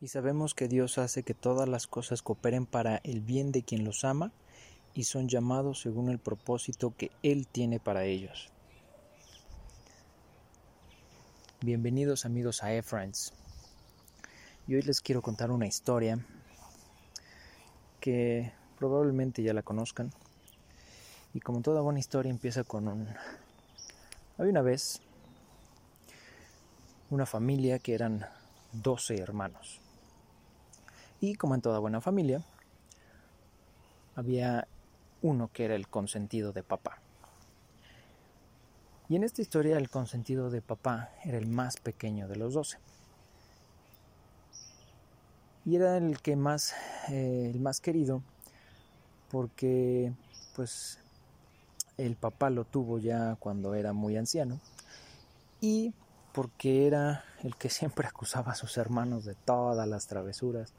y sabemos que Dios hace que todas las cosas cooperen para el bien de quien los ama y son llamados según el propósito que Él tiene para ellos. Bienvenidos amigos a E-Friends. Y hoy les quiero contar una historia que probablemente ya la conozcan. Y como toda buena historia empieza con un... Había una vez una familia que eran 12 hermanos. Y como en toda buena familia, había uno que era el consentido de papá. Y en esta historia el consentido de papá era el más pequeño de los doce. Y era el que más, eh, el más querido, porque pues el papá lo tuvo ya cuando era muy anciano y porque era el que siempre acusaba a sus hermanos de todas las travesuras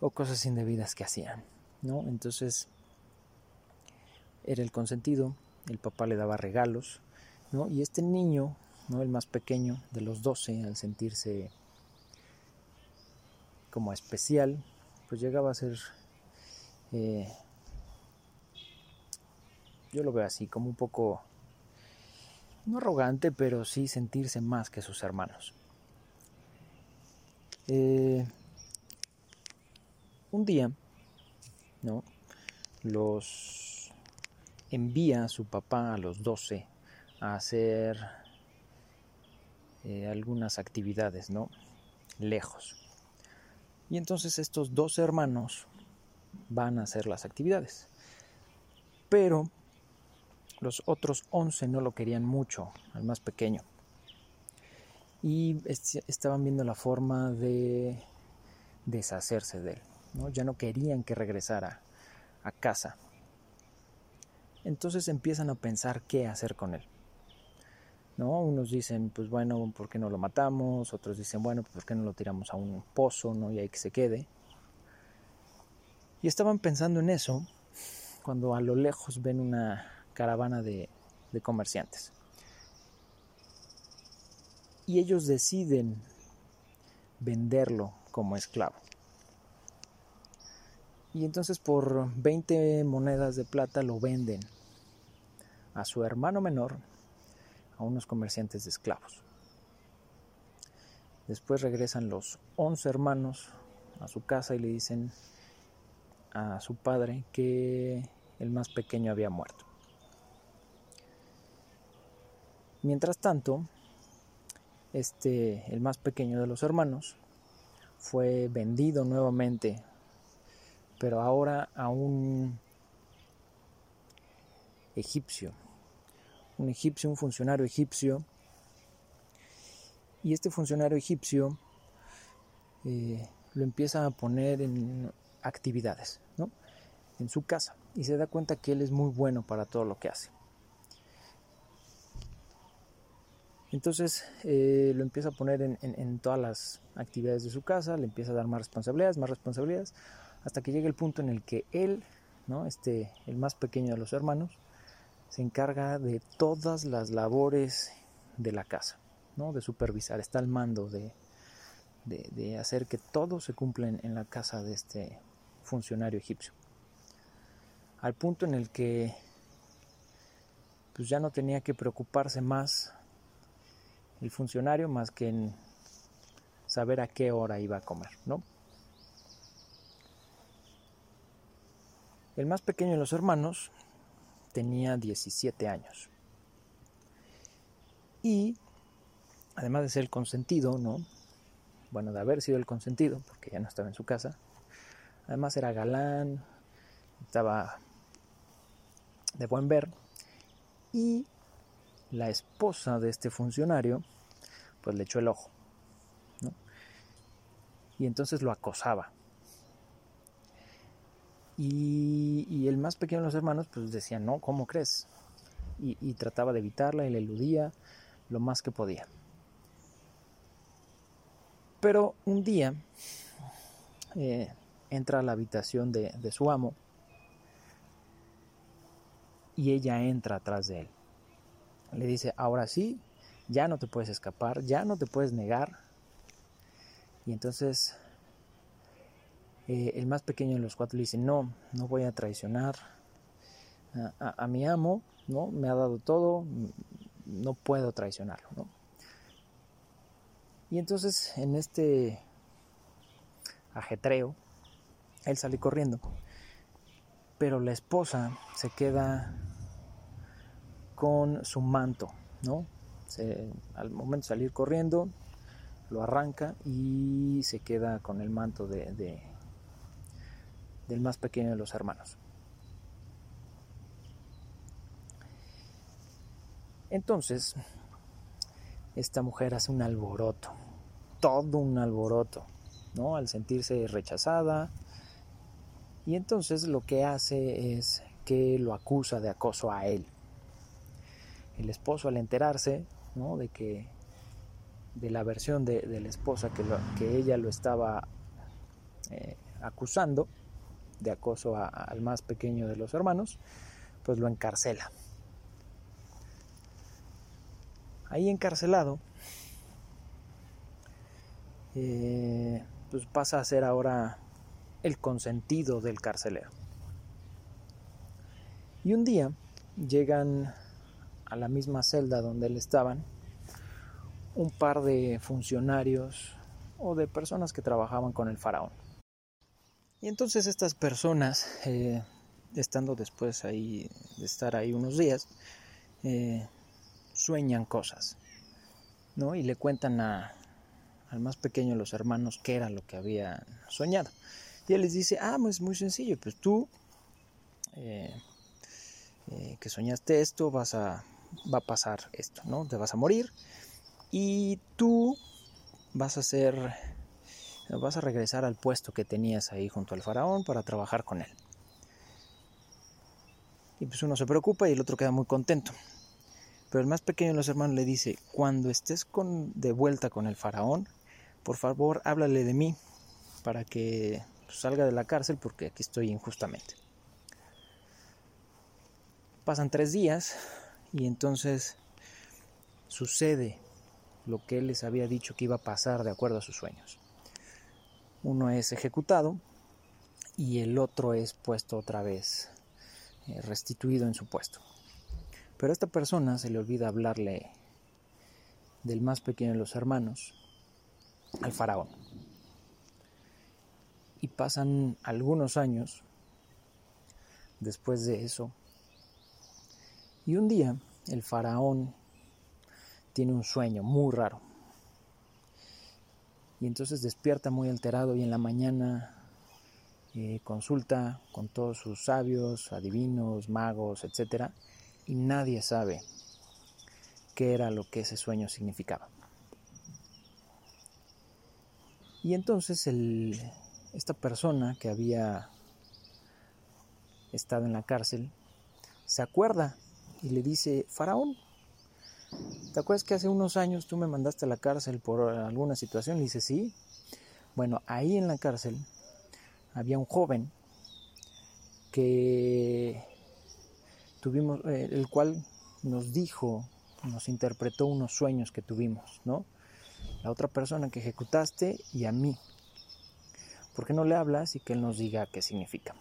o cosas indebidas que hacían, ¿no? Entonces era el consentido, el papá le daba regalos, ¿no? Y este niño, ¿no? El más pequeño de los doce, al sentirse como especial, pues llegaba a ser, eh, yo lo veo así, como un poco, no arrogante, pero sí sentirse más que sus hermanos. Eh, un día, ¿no? Los envía a su papá a los 12 a hacer eh, algunas actividades, ¿no? Lejos. Y entonces estos dos hermanos van a hacer las actividades. Pero los otros 11 no lo querían mucho, al más pequeño. Y estaban viendo la forma de deshacerse de él. Ya no querían que regresara a casa. Entonces empiezan a pensar qué hacer con él. ¿No? Unos dicen, pues bueno, ¿por qué no lo matamos? Otros dicen, bueno, ¿por qué no lo tiramos a un pozo, ¿no? Y ahí que se quede. Y estaban pensando en eso cuando a lo lejos ven una caravana de, de comerciantes. Y ellos deciden venderlo como esclavo. Y entonces por 20 monedas de plata lo venden a su hermano menor a unos comerciantes de esclavos. Después regresan los 11 hermanos a su casa y le dicen a su padre que el más pequeño había muerto. Mientras tanto, este, el más pequeño de los hermanos, fue vendido nuevamente pero ahora a un egipcio, un egipcio, un funcionario egipcio, y este funcionario egipcio eh, lo empieza a poner en actividades, ¿no? En su casa, y se da cuenta que él es muy bueno para todo lo que hace. Entonces eh, lo empieza a poner en, en, todas las actividades de su casa, le empieza a dar más responsabilidades, más responsabilidades, hasta que llega el punto en el que él, ¿no? este, el más pequeño de los hermanos, se encarga de todas las labores de la casa, ¿no? de supervisar, está al mando de, de, hacer que todo se cumpla en, la casa de este funcionario egipcio. Al punto en el que pues ya no tenía que preocuparse más el funcionario más que en saber a qué hora iba a comer, ¿no? El más pequeño de los hermanos tenía 17 años. Y además de ser el consentido, ¿no? Bueno, de haber sido el consentido, porque ya no estaba en su casa. Además era galán, estaba de buen ver. Y la esposa de este funcionario, pues le echó el ojo. Y entonces lo acosaba. Y, el más pequeño de los hermanos pues decía, no, ¿cómo crees? Y, trataba de evitarla y la eludía lo más que podía. Pero un día eh, entra a la habitación de, de su amo y ella entra atrás de él. Le dice, ahora sí, ya no te puedes escapar, ya no te puedes negar. Y entonces eh, el más pequeño de los cuatro le dice, no, no voy a traicionar a, mi amo, ¿no? Me ha dado todo, no puedo traicionarlo, ¿no? Y entonces en este ajetreo, él sale corriendo, pero la esposa se queda con su manto, ¿no? al momento de salir corriendo, lo arranca y se queda con el manto de, del más pequeño de los hermanos. Entonces, esta mujer hace un alboroto, todo un alboroto, ¿no? Al sentirse rechazada. Y entonces lo que hace es que lo acusa de acoso a él. El esposo al enterarse, ¿no? De que de la versión de, la esposa que, ella lo estaba eh, acusando de acoso al más pequeño de los hermanos, pues lo encarcela. Ahí encarcelado, eh, pues pasa a ser ahora el consentido del carcelero. Y un día llegan a la misma celda donde él estaban un par de funcionarios o de personas que trabajaban con el faraón. Y entonces estas personas, eh, estando después ahí, de estar ahí unos días, eh, sueñan cosas, ¿no? Y le cuentan a, al más pequeño de los hermanos qué era lo que habían soñado. Y él les dice, ah, pues muy sencillo, pues tú eh, que soñaste esto, vas a, va a pasar esto, ¿no? Te vas a morir y tú vas a ser, vas a regresar al puesto que tenías ahí junto al faraón para trabajar con él. Y pues uno se preocupa y el otro queda muy contento. Pero el más pequeño de los hermanos le dice, cuando estés de vuelta con el faraón, por favor háblale de mí para que salga de la cárcel porque aquí estoy injustamente. Pasan tres días y entonces sucede lo que él les había dicho que iba a pasar de acuerdo a sus sueños. Uno es ejecutado y el otro es puesto otra vez, eh, restituido en su puesto. Pero a esta persona se le olvida hablarle del más pequeño de los hermanos, al faraón. Y pasan algunos años después de eso. Y un día el faraón tiene un sueño muy raro. Y entonces despierta muy alterado y en la mañana eh, consulta con todos sus sabios, adivinos, magos, etc. Y nadie sabe qué era lo que ese sueño significaba. Y entonces el, esta persona que había estado en la cárcel se acuerda y le dice, Faraón, ¿Te acuerdas que hace unos años tú me mandaste a la cárcel por alguna situación? Le dice, sí. Bueno, ahí en la cárcel había un joven que tuvimos, eh, el cual nos dijo, nos interpretó unos sueños que tuvimos, ¿no? La otra persona que ejecutaste y a mí. ¿Por qué no le hablas y que él nos diga qué significa?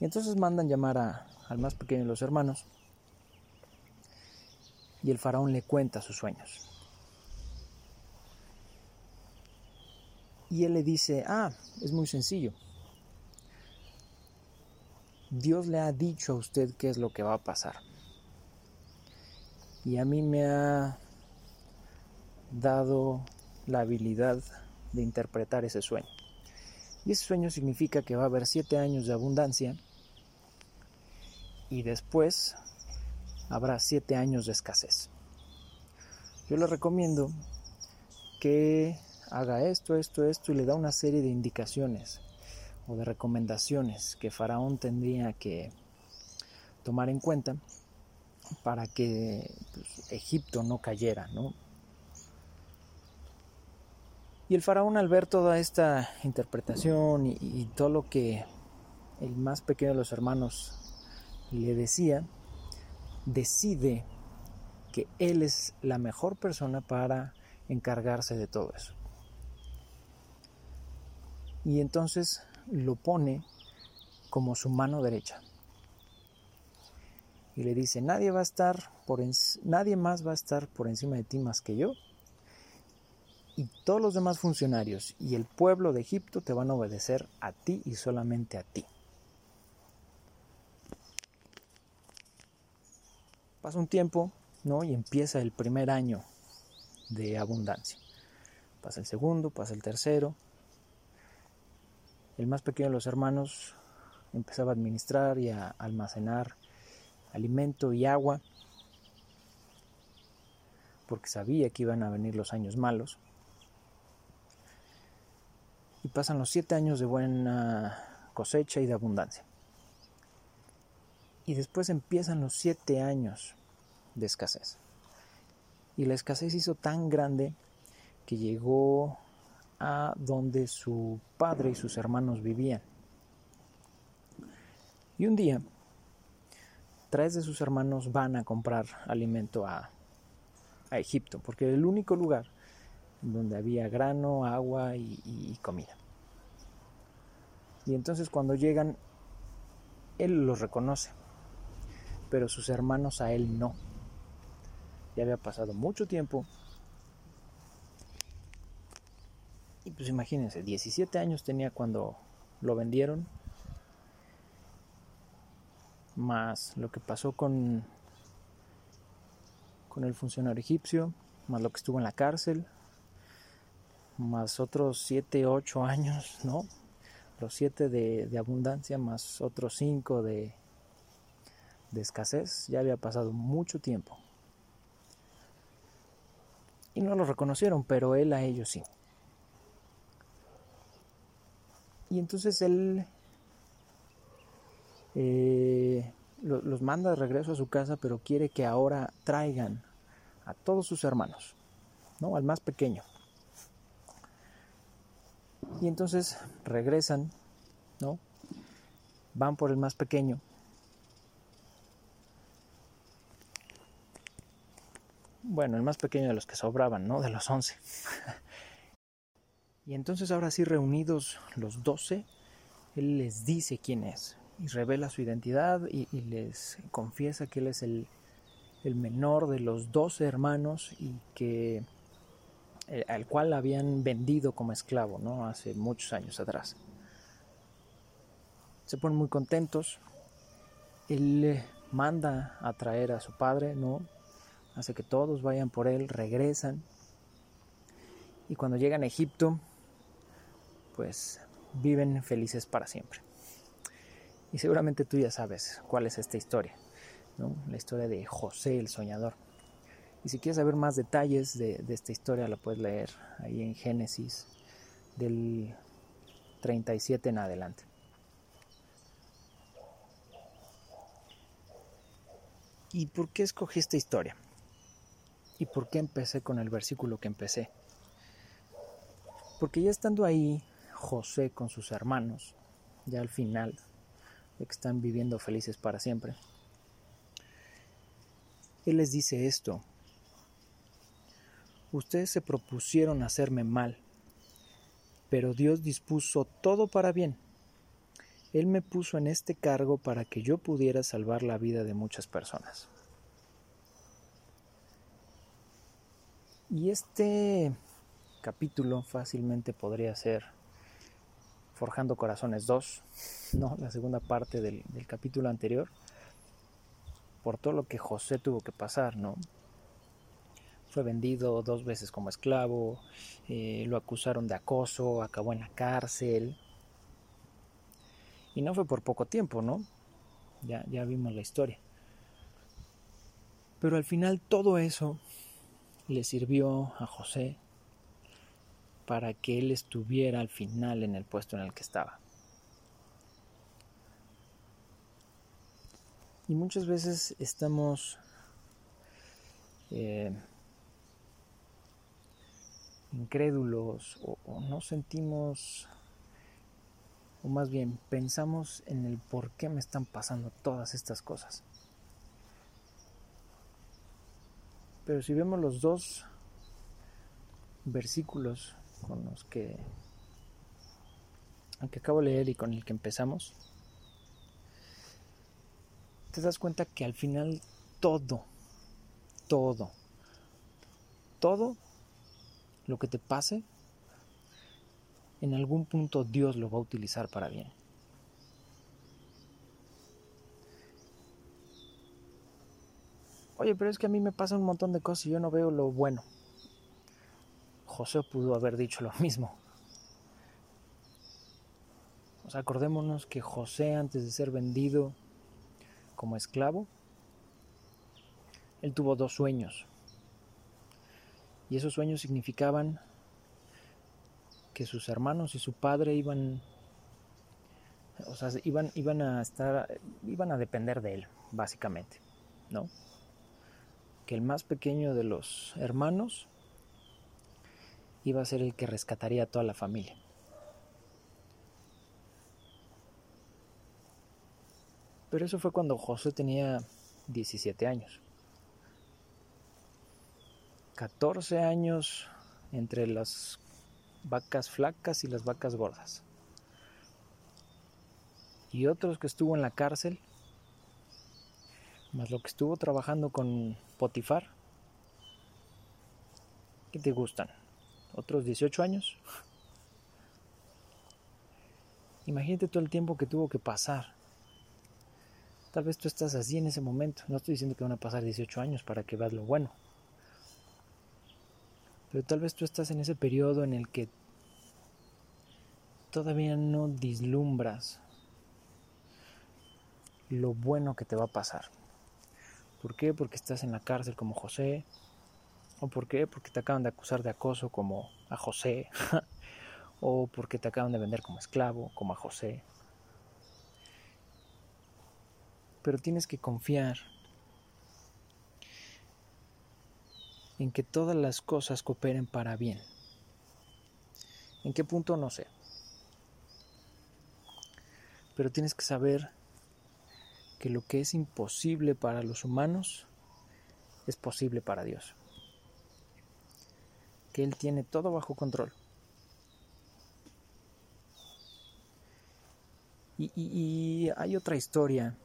Y entonces mandan llamar al más pequeño de los hermanos y el faraón le cuenta sus sueños. Y él le dice, ah, es muy sencillo. Dios le ha dicho a usted qué es lo que va a pasar. Y a mí me ha dado la habilidad de interpretar ese sueño. Y ese sueño significa que va a haber siete años de abundancia y después habrá siete años de escasez. Yo le recomiendo que haga esto, esto, esto y le da una serie de indicaciones o de recomendaciones que Faraón tendría que tomar en cuenta para que pues, Egipto no cayera, ¿no? Y el faraón al ver toda esta interpretación y todo lo que el más pequeño de los hermanos le decía, decide que él es la mejor persona para encargarse de todo eso. Y entonces lo pone como su mano derecha. Y le dice, nadie va a estar por nadie más va a estar por encima de ti más que yo. Y todos los demás funcionarios y el pueblo de Egipto te van a obedecer a ti y solamente a ti. Pasa un tiempo, ¿no? Y empieza el primer año de abundancia. Pasa el segundo, pasa el tercero. El más pequeño de los hermanos empezaba a administrar y a almacenar alimento y agua, porque sabía que iban a venir los años malos. Y pasan los siete años de buena cosecha y de abundancia. Y después empiezan los siete años de escasez. Y la escasez hizo tan grande que llegó a donde su padre y sus hermanos vivían. Y un día, tres de sus hermanos van a comprar alimento a, Egipto, porque era el único lugar donde había grano, agua y, comida. Y entonces cuando llegan, él los reconoce, pero sus hermanos a él no. Ya había pasado mucho tiempo. Y pues imagínense, 17 años tenía cuando lo vendieron más lo que pasó con, con el funcionario egipcio, más lo que estuvo en la cárcel, más otros 7, 8 años, ¿no? Los 7 de, abundancia, más otros 5 de, de escasez, ya había pasado mucho tiempo. Y no lo reconocieron, pero él a ellos sí. Y entonces él eh, los manda de regreso a su casa, pero quiere que ahora traigan a todos sus hermanos, ¿no? Al más pequeño. Y entonces regresan, ¿no? Van por el más pequeño. Bueno, el más pequeño de los que sobraban, ¿no? De los once. y entonces ahora sí reunidos los doce, él les dice quién es y revela su identidad y, les confiesa que él es el, menor de los doce hermanos y que eh, al cual habían vendido como esclavo ¿no? hace muchos años atrás. Se ponen muy contentos. Él manda a traer a su padre, ¿no? Hace que todos vayan por él, regresan. Y cuando llegan a Egipto, pues viven felices para siempre. Y seguramente tú ya sabes cuál es esta historia, la historia de José el Soñador. Y si quieres saber más detalles de, esta historia, la puedes leer ahí en Génesis del 37 en adelante. ¿Y por qué escogí esta historia? ¿Y por qué empecé con el versículo que empecé? Porque ya estando ahí José con sus hermanos, ya al final de que están viviendo felices para siempre. Él les dice esto. Ustedes se propusieron hacerme mal, pero Dios dispuso todo para bien. Él me puso en este cargo para que yo pudiera salvar la vida de muchas personas. Y este capítulo fácilmente podría ser Forjando Corazones 2, ¿no? la segunda parte del, capítulo anterior, por todo lo que José tuvo que pasar, ¿no? Fue vendido dos veces como esclavo, eh, lo acusaron de acoso, acabó en la cárcel. Y no fue por poco tiempo, ¿no? Ya, ya vimos la historia. Pero al final todo eso le sirvió a José para que él estuviera al final en el puesto en el que estaba. Y muchas veces estamos eh, incrédulos o, o no sentimos, o más bien pensamos en el por qué me están pasando todas estas cosas. Pero si vemos los dos versículos con los que que acabo de leer y con el que empezamos, te das cuenta que al final todo, todo, todo lo que te pase, en algún punto Dios lo va a utilizar para bien. Oye, pero es que a mí me pasa un montón de cosas y yo no veo lo bueno. José pudo haber dicho lo mismo. O sea, acordémonos que José, antes de ser vendido como esclavo, él tuvo dos sueños. Y esos sueños significaban que sus hermanos y su padre iban o sea, iban, iban a estar, iban a depender de él, básicamente, ¿no? Que el más pequeño de los hermanos iba a ser el que rescataría a toda la familia. Pero eso fue cuando José tenía 17 años. 14 años entre las vacas flacas y las vacas gordas. Y otros que estuvo en la cárcel, más lo que estuvo trabajando con Potifar. ¿Qué te gustan? ¿Otros 18 años? Imagínate todo el tiempo que tuvo que pasar. Tal vez tú estás así en ese momento. No estoy diciendo que van a pasar 18 años para que veas lo bueno. Pero tal vez tú estás en ese periodo en el que todavía no dislumbras lo bueno que te va a pasar. ¿Por qué? Porque estás en la cárcel como José. ¿O por qué? Porque te acaban de acusar de acoso como a José. o porque te acaban de vender como esclavo como a José. Pero tienes que confiar en que todas las cosas cooperen para bien. ¿En qué punto? No sé. Pero tienes que saber que lo que es imposible para los humanos es posible para Dios. Que Él tiene todo bajo control. Y, hay otra historia,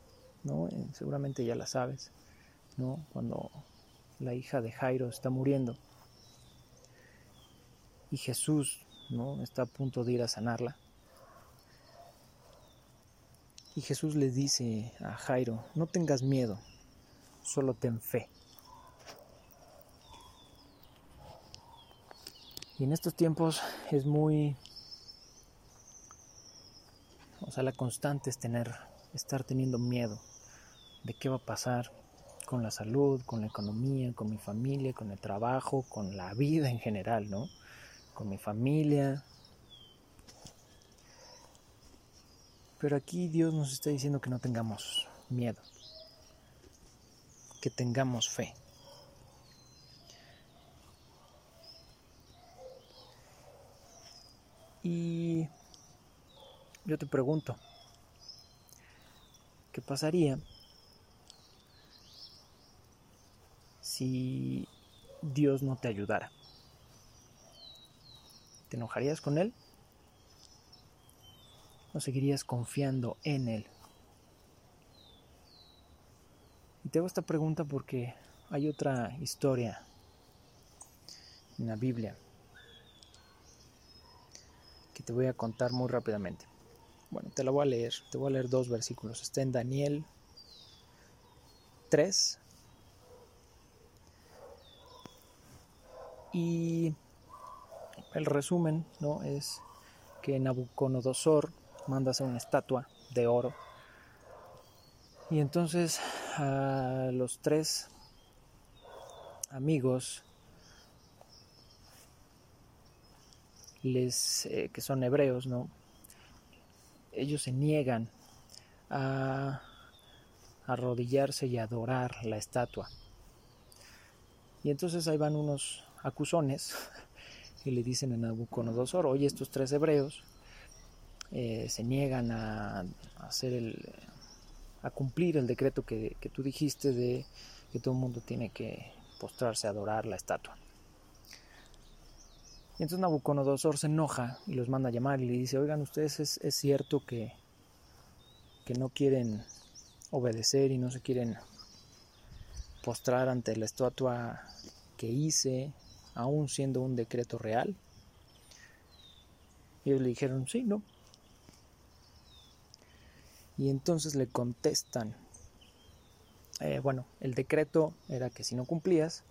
¿no? Eh, seguramente ya la sabes, ¿no? Cuando la hija de Jairo está muriendo y Jesús, ¿no? Está a punto de ir a sanarla. Y Jesús le dice a Jairo, no tengas miedo, solo ten fe. Y en estos tiempos es muy... O sea, la constante es tener, estar teniendo miedo de qué va a pasar con la salud, con la economía, con mi familia, con el trabajo, con la vida en general, ¿no? Con mi familia, Pero aquí Dios nos está diciendo que no tengamos miedo, que tengamos fe. Y yo te pregunto, ¿qué pasaría si Dios no te ayudara? ¿Te enojarías con Él? No seguirías confiando en Él? Y te hago esta pregunta porque hay otra historia en la Biblia que te voy a contar muy rápidamente. Bueno, te la voy a leer, te voy a leer dos versículos. Está en Daniel 3 y el resumen no es que Nabucodonosor manda una estatua de oro. Y entonces a los tres amigos les eh, que son hebreos, ¿no? Ellos se niegan a arrodillarse y adorar la estatua. Y entonces ahí van unos acusones y le dicen a Nabucodonosor, oye, estos tres hebreos eh, se niegan a, hacer el, a cumplir el decreto que, tú dijiste de que todo el mundo tiene que postrarse a adorar la estatua. Y entonces Nabucodonosor se enoja y los manda a llamar y le dice, oigan, ustedes es, es cierto que, que no quieren obedecer y no se quieren postrar ante la estatua que hice, aún siendo un decreto real. Y ellos le dijeron, sí, no. Y entonces le contestan, eh, bueno, el decreto era que si no cumplías,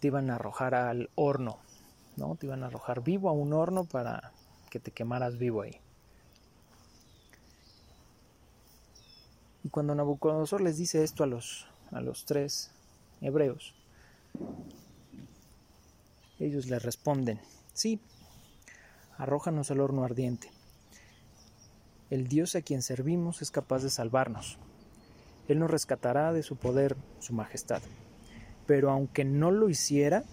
te iban a arrojar al horno, ¿no? Te iban a arrojar vivo a un horno para que te quemaras vivo ahí. Y cuando Nabucodonosor les dice esto a los, a los tres hebreos, ellos le responden, sí, arrójanos al horno ardiente. El Dios a quien servimos es capaz de salvarnos. Él nos rescatará de su poder, su majestad. Pero aunque no lo hiciera,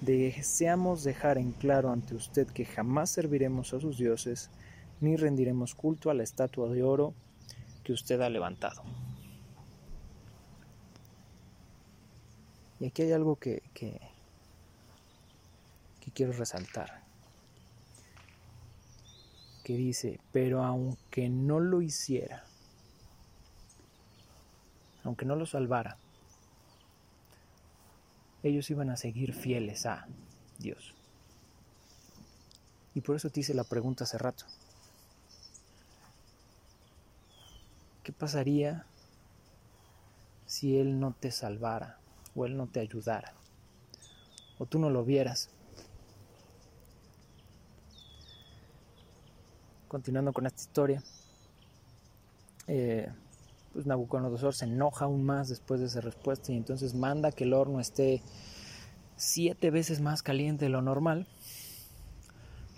deseamos dejar en claro ante usted que jamás serviremos a sus dioses, ni rendiremos culto a la estatua de oro que usted ha levantado. Y aquí hay algo que, que, quiero resaltar, que dice, pero aunque no lo hiciera, aunque no lo salvara, ellos iban a seguir fieles a Dios. Y por eso te hice la pregunta hace rato. ¿Qué pasaría si Él no te salvara o Él no te ayudara o tú no lo vieras? Continuando con esta historia, eh, pues Nabucodonosor se enoja aún más después de esa respuesta y entonces manda que el horno esté siete veces más caliente de lo normal,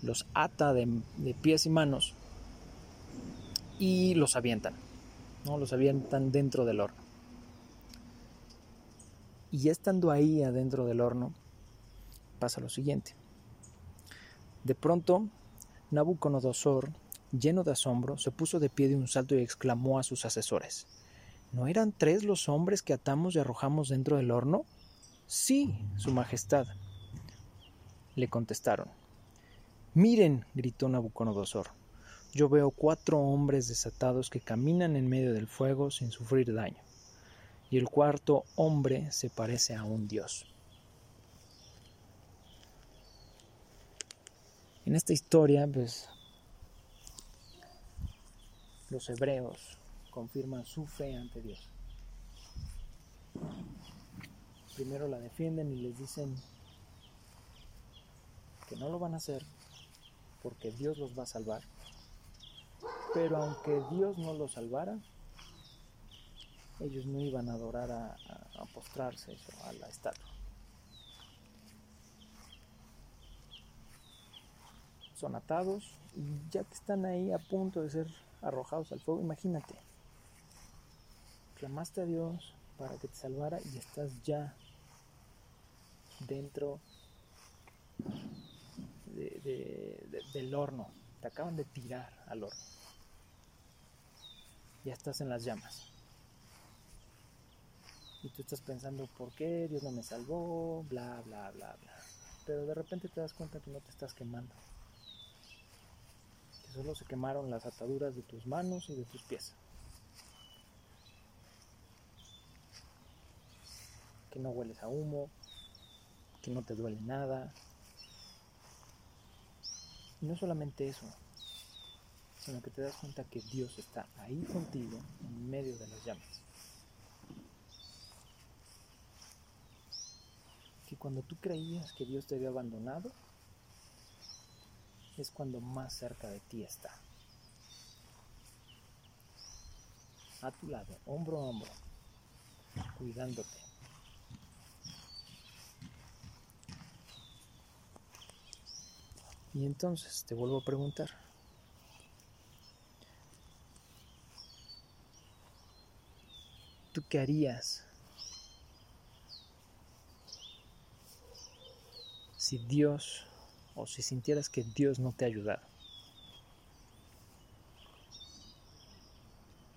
los ata de, de pies y manos y los avientan. ¿no? Los avientan dentro del horno. Y ya estando ahí adentro del horno, pasa lo siguiente. De pronto, Nabucodonosor, lleno de asombro, se puso de pie de un salto y exclamó a sus asesores, ¿No eran tres los hombres que atamos y arrojamos dentro del horno? Sí, Su Majestad. Le contestaron. Miren, gritó Nabucodonosor, yo veo cuatro hombres desatados que caminan en medio del fuego sin sufrir daño, y el cuarto hombre se parece a un dios. En esta historia, pues, los hebreos confirman su fe ante Dios. Primero la defienden y les dicen que no lo van a hacer porque Dios los va a salvar pero aunque Dios no los salvara, ellos no iban a adorar a, postrarse a la estatua. Son atados y ya que están ahí a punto de ser arrojados al fuego, imagínate, clamaste a Dios para que te salvara y estás ya dentro del horno, te acaban de tirar al horno ya estás en las llamas. Y tú estás pensando, ¿por qué Dios no me salvó? Bla, bla, bla, bla. Pero de repente te das cuenta que no te estás quemando. Solo se quemaron las ataduras de tus manos y de tus pies. Que no hueles a humo, que no te duele nada. Y no solamente eso, sino que te das cuenta que Dios está ahí contigo en medio de las llamas. Que cuando tú creías que Dios te había abandonado, es cuando más cerca de ti está. A tu lado, hombro a hombro, cuidándote. Y entonces te vuelvo a preguntar, ¿Tú qué harías si Dios si sintieras que Dios no te ha ayudado?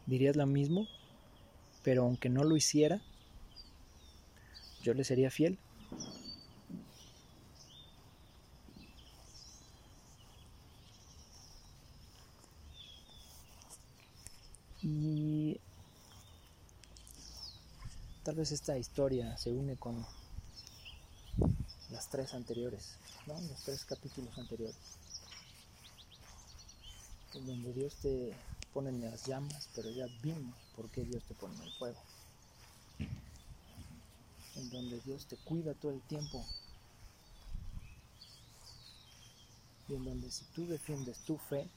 ¿Dirías lo mismo? Pero aunque no lo hiciera, yo le sería fiel. Y tal vez esta historia se une con las tres anteriores, ¿no? los tres capítulos anteriores, en donde Dios te pone en las llamas, pero ya vimos por qué Dios te pone en el fuego, en donde Dios te cuida todo el tiempo y en donde si tú defiendes tu fe,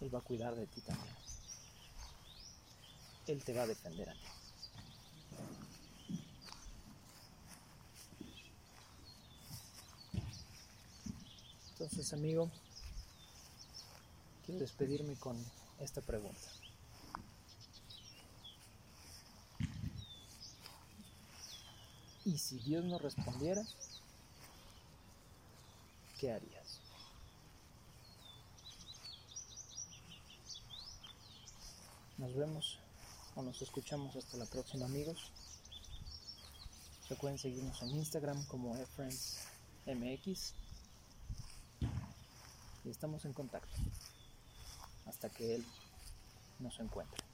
Él va a cuidar de ti también. Él te va a defender a ti. Entonces, amigo, quiero despedirme con esta pregunta. ¿Y si Dios no respondiera, qué harías? Nos vemos o nos escuchamos hasta la próxima amigos. Recuerden seguirnos en Instagram como eFriendsMX y estamos en contacto hasta que Él nos encuentre.